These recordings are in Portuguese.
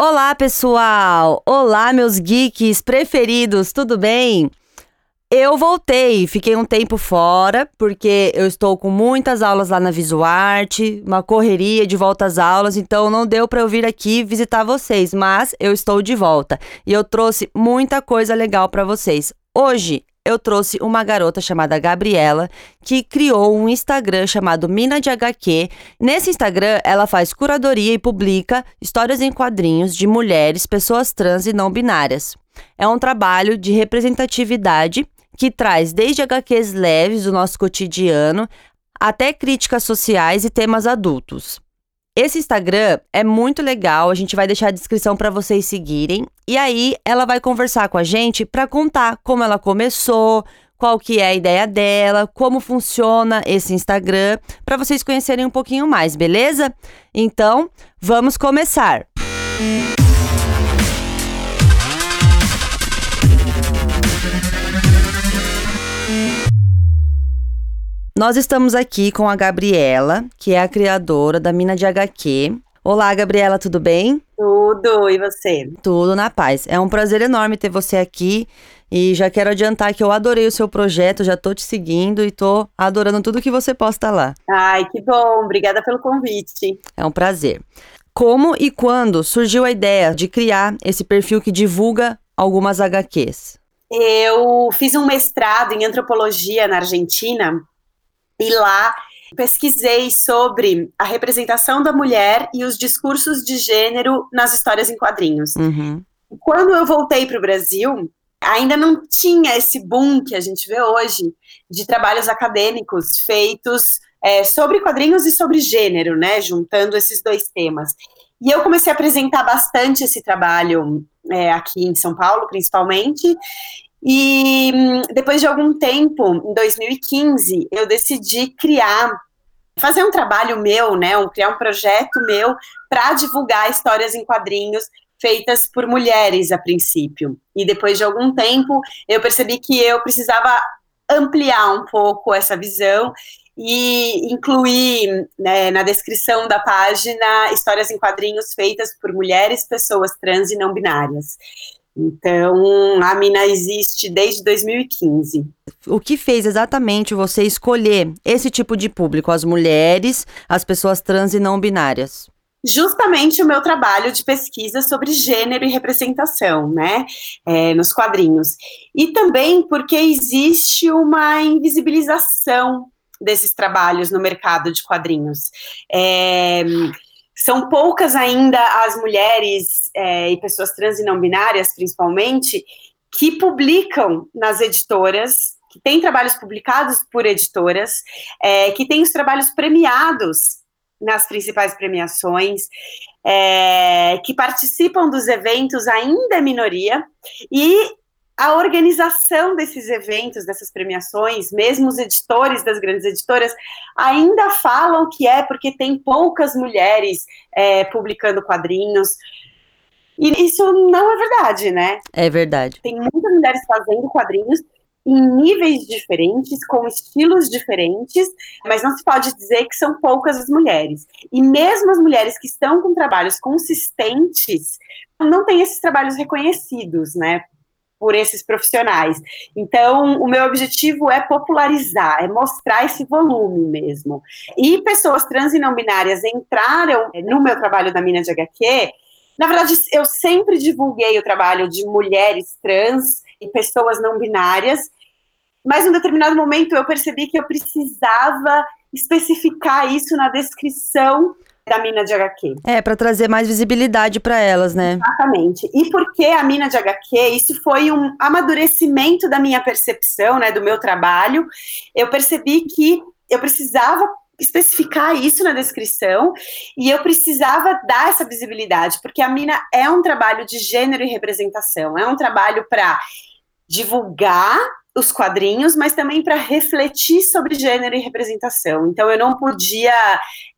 Olá, pessoal! Olá, meus geeks preferidos, tudo bem? Eu voltei, fiquei um tempo fora, porque eu estou com muitas aulas lá na Visuarte, uma correria de volta às aulas, então não deu para eu vir aqui visitar vocês, mas eu estou de volta e eu trouxe muita coisa legal para vocês. Hoje eu trouxe uma garota chamada Gabriela, que criou um Instagram chamado Mina de HQ. Nesse Instagram, ela faz curadoria e publica histórias em quadrinhos de mulheres, pessoas trans e não binárias. É um trabalho de representatividade que traz desde HQs leves do nosso cotidiano até críticas sociais e temas adultos. Esse Instagram é muito legal, a gente vai deixar a descrição para vocês seguirem. E aí ela vai conversar com a gente para contar como ela começou, qual que é a ideia dela, como funciona esse Instagram, para vocês conhecerem um pouquinho mais, beleza? Então, vamos começar. Música Nós estamos aqui com a Gabriela, que é a criadora da Mina de HQ. Olá, Gabriela, tudo bem? Tudo, e você? Tudo na paz. É um prazer enorme ter você aqui. E já quero adiantar que eu adorei o seu projeto, já tô te seguindo e tô adorando tudo que você posta lá. Ai, que bom, obrigada pelo convite. É um prazer. Como e quando surgiu a ideia de criar esse perfil que divulga algumas HQs? Eu fiz um mestrado em antropologia na Argentina e lá pesquisei sobre a representação da mulher e os discursos de gênero nas histórias em quadrinhos. Uhum. Quando eu voltei para o Brasil, ainda não tinha esse boom que a gente vê hoje de trabalhos acadêmicos feitos é, sobre quadrinhos e sobre gênero, né, juntando esses dois temas. E eu comecei a apresentar bastante esse trabalho é, aqui em São Paulo, principalmente, e hum, depois de algum tempo, em 2015, eu decidi criar, fazer um trabalho meu, né, criar um projeto meu para divulgar histórias em quadrinhos feitas por mulheres a princípio. E depois de algum tempo, eu percebi que eu precisava ampliar um pouco essa visão e incluir né, na descrição da página histórias em quadrinhos feitas por mulheres, pessoas trans e não binárias. Então, a Mina existe desde 2015. O que fez exatamente você escolher esse tipo de público, as mulheres, as pessoas trans e não binárias? Justamente o meu trabalho de pesquisa sobre gênero e representação, né, é, nos quadrinhos. E também porque existe uma invisibilização desses trabalhos no mercado de quadrinhos. É, são poucas ainda as mulheres é, e pessoas trans e não binárias, principalmente, que publicam nas editoras, que têm trabalhos publicados por editoras, é, que têm os trabalhos premiados nas principais premiações, é, que participam dos eventos ainda é minoria, e a organização desses eventos, dessas premiações, mesmo os editores das grandes editoras, ainda falam que é porque tem poucas mulheres é, publicando quadrinhos. E isso não é verdade, né? É verdade. Tem muitas mulheres fazendo quadrinhos em níveis diferentes, com estilos diferentes, mas não se pode dizer que são poucas as mulheres. E mesmo as mulheres que estão com trabalhos consistentes, não têm esses trabalhos reconhecidos, né? Por esses profissionais. Então, o meu objetivo é popularizar, é mostrar esse volume mesmo. E pessoas trans e não binárias entraram no meu trabalho da Mina de HQ. Na verdade, eu sempre divulguei o trabalho de mulheres trans e pessoas não binárias, mas em um determinado momento eu percebi que eu precisava especificar isso na descrição da mina de HQ. É, para trazer mais visibilidade para elas, né? Exatamente. E porque a mina de HQ, isso foi um amadurecimento da minha percepção, né, do meu trabalho. Eu percebi que eu precisava especificar isso na descrição e eu precisava dar essa visibilidade, porque a mina é um trabalho de gênero e representação, é um trabalho para divulgar os quadrinhos, mas também para refletir sobre gênero e representação. Então eu não podia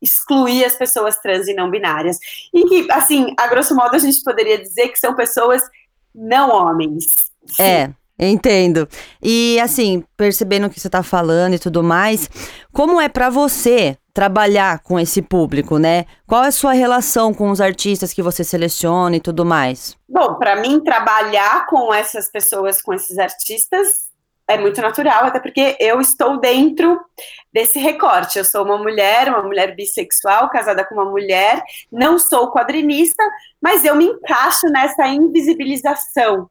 excluir as pessoas trans e não binárias. E que, assim, a grosso modo a gente poderia dizer que são pessoas não homens. Sim. É. Entendo. E assim, percebendo o que você está falando e tudo mais, como é para você trabalhar com esse público, né? Qual é a sua relação com os artistas que você seleciona e tudo mais? Bom, para mim, trabalhar com essas pessoas, com esses artistas, é muito natural, até porque eu estou dentro desse recorte. Eu sou uma mulher, uma mulher bissexual, casada com uma mulher, não sou quadrinista, mas eu me encaixo nessa invisibilização.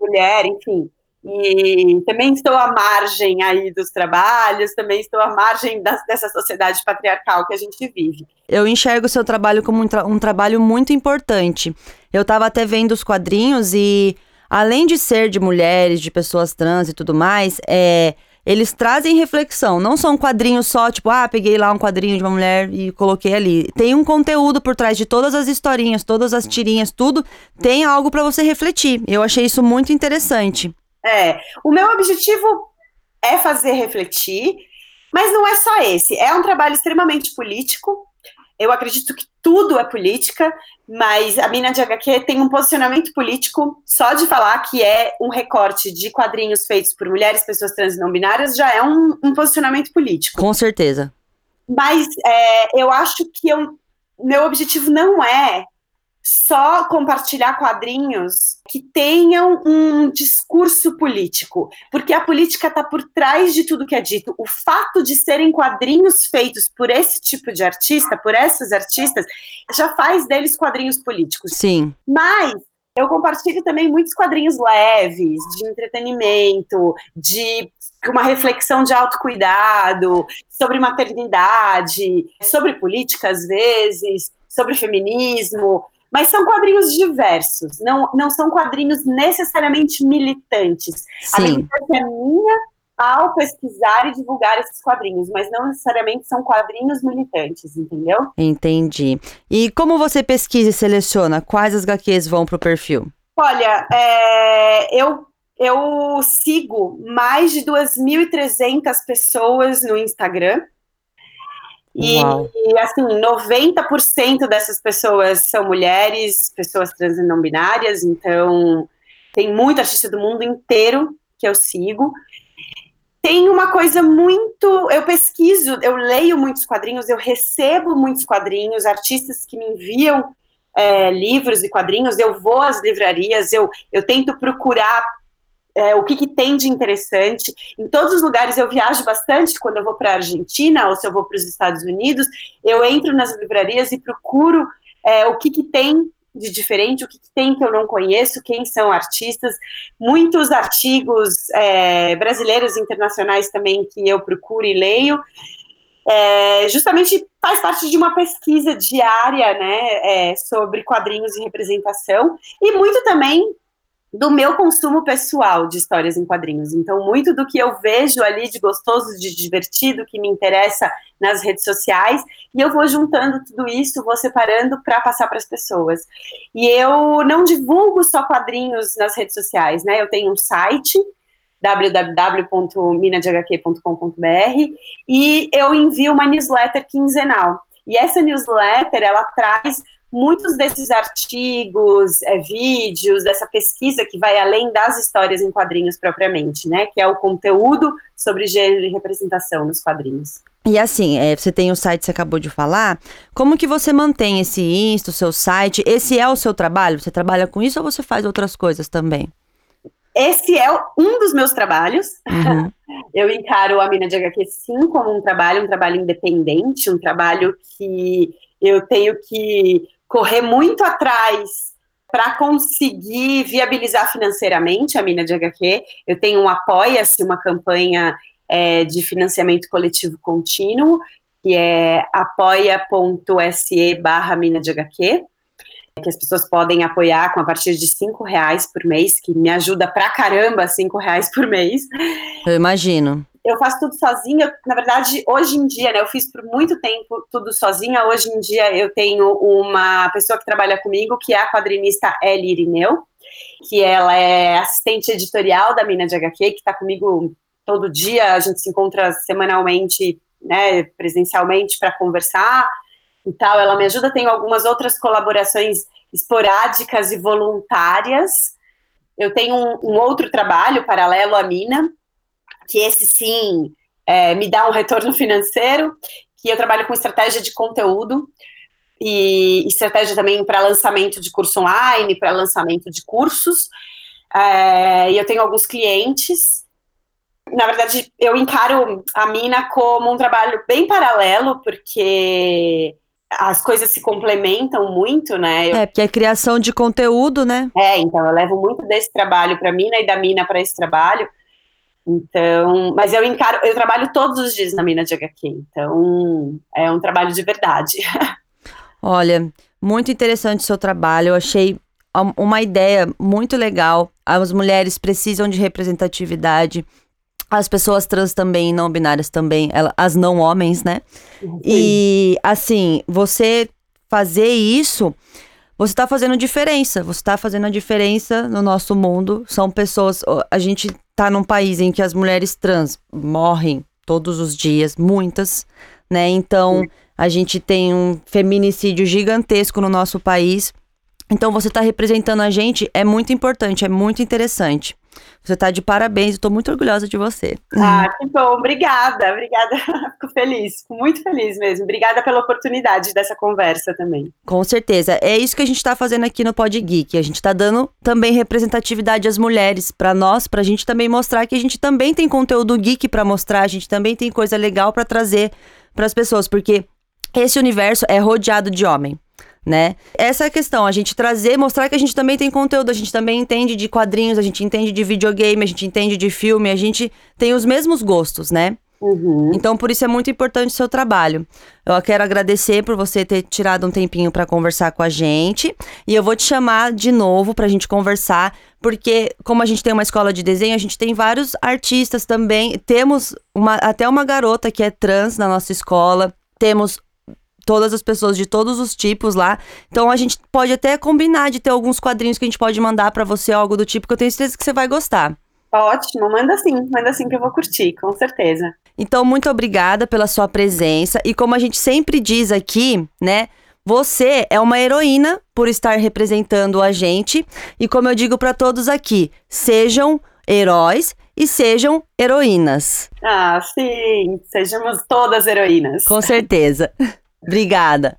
Mulher, enfim. E também estou à margem aí dos trabalhos, também estou à margem da, dessa sociedade patriarcal que a gente vive. Eu enxergo o seu trabalho como um, tra um trabalho muito importante. Eu estava até vendo os quadrinhos e além de ser de mulheres, de pessoas trans e tudo mais, é, eles trazem reflexão. Não são quadrinhos só, tipo, ah, peguei lá um quadrinho de uma mulher e coloquei ali. Tem um conteúdo por trás de todas as historinhas, todas as tirinhas, tudo. Tem algo para você refletir. Eu achei isso muito interessante. É, o meu objetivo é fazer refletir, mas não é só esse. É um trabalho extremamente político. Eu acredito que tudo é política, mas a Mina de HQ tem um posicionamento político só de falar que é um recorte de quadrinhos feitos por mulheres, pessoas trans e não binárias, já é um, um posicionamento político. Com certeza. Mas é, eu acho que eu, meu objetivo não é só compartilhar quadrinhos que tenham um discurso político, porque a política está por trás de tudo que é dito. O fato de serem quadrinhos feitos por esse tipo de artista, por esses artistas, já faz deles quadrinhos políticos. Sim. Mas eu compartilho também muitos quadrinhos leves, de entretenimento, de uma reflexão de autocuidado, sobre maternidade, sobre política às vezes, sobre feminismo. Mas são quadrinhos diversos, não, não são quadrinhos necessariamente militantes. Sim. A militância é minha ao pesquisar e divulgar esses quadrinhos, mas não necessariamente são quadrinhos militantes, entendeu? Entendi. E como você pesquisa e seleciona quais as HQs vão para o perfil? Olha, é, eu, eu sigo mais de 2.300 pessoas no Instagram. E, e, assim, 90% dessas pessoas são mulheres, pessoas trans e não binárias, então tem muito artista do mundo inteiro que eu sigo. Tem uma coisa muito. Eu pesquiso, eu leio muitos quadrinhos, eu recebo muitos quadrinhos, artistas que me enviam é, livros e quadrinhos, eu vou às livrarias, eu, eu tento procurar é, o que, que, tem de interessante. Em todos os lugares eu viajo bastante, quando eu vou para a Argentina ou se eu vou para os Estados Unidos, eu entro nas livrarias e procuro é, o que, que tem de diferente, o que, que, tem que eu não conheço, quem são artistas, muitos artigos é, brasileiros e internacionais também que eu procuro e leio. É, justamente faz parte de uma pesquisa diária né, é, sobre quadrinhos e representação, e muito também do meu consumo pessoal de histórias em quadrinhos. Então, muito do que eu vejo ali de gostoso, de divertido, que me interessa nas redes sociais, e eu vou juntando tudo isso, vou separando para passar para as pessoas. E eu não divulgo só quadrinhos nas redes sociais, né? Eu tenho um site www.minadhq.com.br e eu envio uma newsletter quinzenal. E essa newsletter, ela traz muitos desses artigos, é, vídeos, dessa pesquisa que vai além das histórias em quadrinhos propriamente, né? Que é o conteúdo sobre gênero e representação nos quadrinhos. E assim, é, você tem o site, você acabou de falar. Como que você mantém esse Insta, o seu site? Esse é o seu trabalho? Você trabalha com isso ou você faz outras coisas também? Esse é um dos meus trabalhos. Uhum. Eu encaro a Mina de HQ sim como um trabalho, um trabalho independente, um trabalho que eu tenho que correr muito atrás para conseguir viabilizar financeiramente a mina de HQ. Eu tenho um Apoia-se, uma campanha é, de financiamento coletivo contínuo, que é apoia.se barra mina de HQ, que as pessoas podem apoiar com a partir de cinco reais por mês, que me ajuda pra caramba, cinco reais por mês. Eu imagino eu faço tudo sozinha. Na verdade, hoje em dia, né, eu fiz por muito tempo tudo sozinha. Hoje em dia, eu tenho uma pessoa que trabalha comigo, que é a quadrinista Ellie Irineu, que ela é assistente editorial da Mina de HQ, que está comigo todo dia. A gente se encontra semanalmente, né, presencialmente, para conversar e tal. Ela me ajuda. Tenho algumas outras colaborações esporádicas e voluntárias. Eu tenho um, um outro trabalho paralelo à Mina, que esse sim é, me dá um retorno financeiro, que eu trabalho com estratégia de conteúdo e estratégia também para lançamento de curso online, para lançamento de cursos. É, e eu tenho alguns clientes. Na verdade, eu encaro a Mina como um trabalho bem paralelo, porque as coisas se complementam muito, né? Eu... É, porque é criação de conteúdo, né? É, então eu levo muito desse trabalho para Mina e da Mina para esse trabalho. Então, mas eu encaro, eu trabalho todos os dias na mina de HQ, então é um trabalho de verdade. Olha, muito interessante o seu trabalho, eu achei uma ideia muito legal. As mulheres precisam de representatividade, as pessoas trans também, não binárias também, as não homens, né? Sim. E assim, você fazer isso, você está fazendo diferença. Você está fazendo a diferença no nosso mundo. São pessoas. A gente tá num país em que as mulheres trans morrem todos os dias, muitas, né? Então, a gente tem um feminicídio gigantesco no nosso país. Então, você tá representando a gente é muito importante, é muito interessante. Você tá de parabéns, eu tô muito orgulhosa de você. Ah, que bom, obrigada, obrigada. Fico feliz, fico muito feliz mesmo. Obrigada pela oportunidade dessa conversa também. Com certeza. É isso que a gente tá fazendo aqui no Pod Geek. A gente tá dando também representatividade às mulheres, para nós, pra gente também mostrar que a gente também tem conteúdo geek para mostrar, a gente também tem coisa legal para trazer para as pessoas, porque esse universo é rodeado de homem né? Essa é a questão, a gente trazer, mostrar que a gente também tem conteúdo, a gente também entende de quadrinhos, a gente entende de videogame, a gente entende de filme, a gente tem os mesmos gostos, né? Uhum. Então, por isso é muito importante o seu trabalho. Eu quero agradecer por você ter tirado um tempinho para conversar com a gente. E eu vou te chamar de novo para a gente conversar, porque, como a gente tem uma escola de desenho, a gente tem vários artistas também. Temos uma, até uma garota que é trans na nossa escola. Temos todas as pessoas de todos os tipos lá. Então a gente pode até combinar de ter alguns quadrinhos que a gente pode mandar para você, algo do tipo, que eu tenho certeza que você vai gostar. Ótimo, manda sim, manda sim que eu vou curtir, com certeza. Então, muito obrigada pela sua presença. E como a gente sempre diz aqui, né? Você é uma heroína por estar representando a gente. E como eu digo para todos aqui, sejam heróis e sejam heroínas. Ah, sim, sejamos todas heroínas. Com certeza. Obrigada.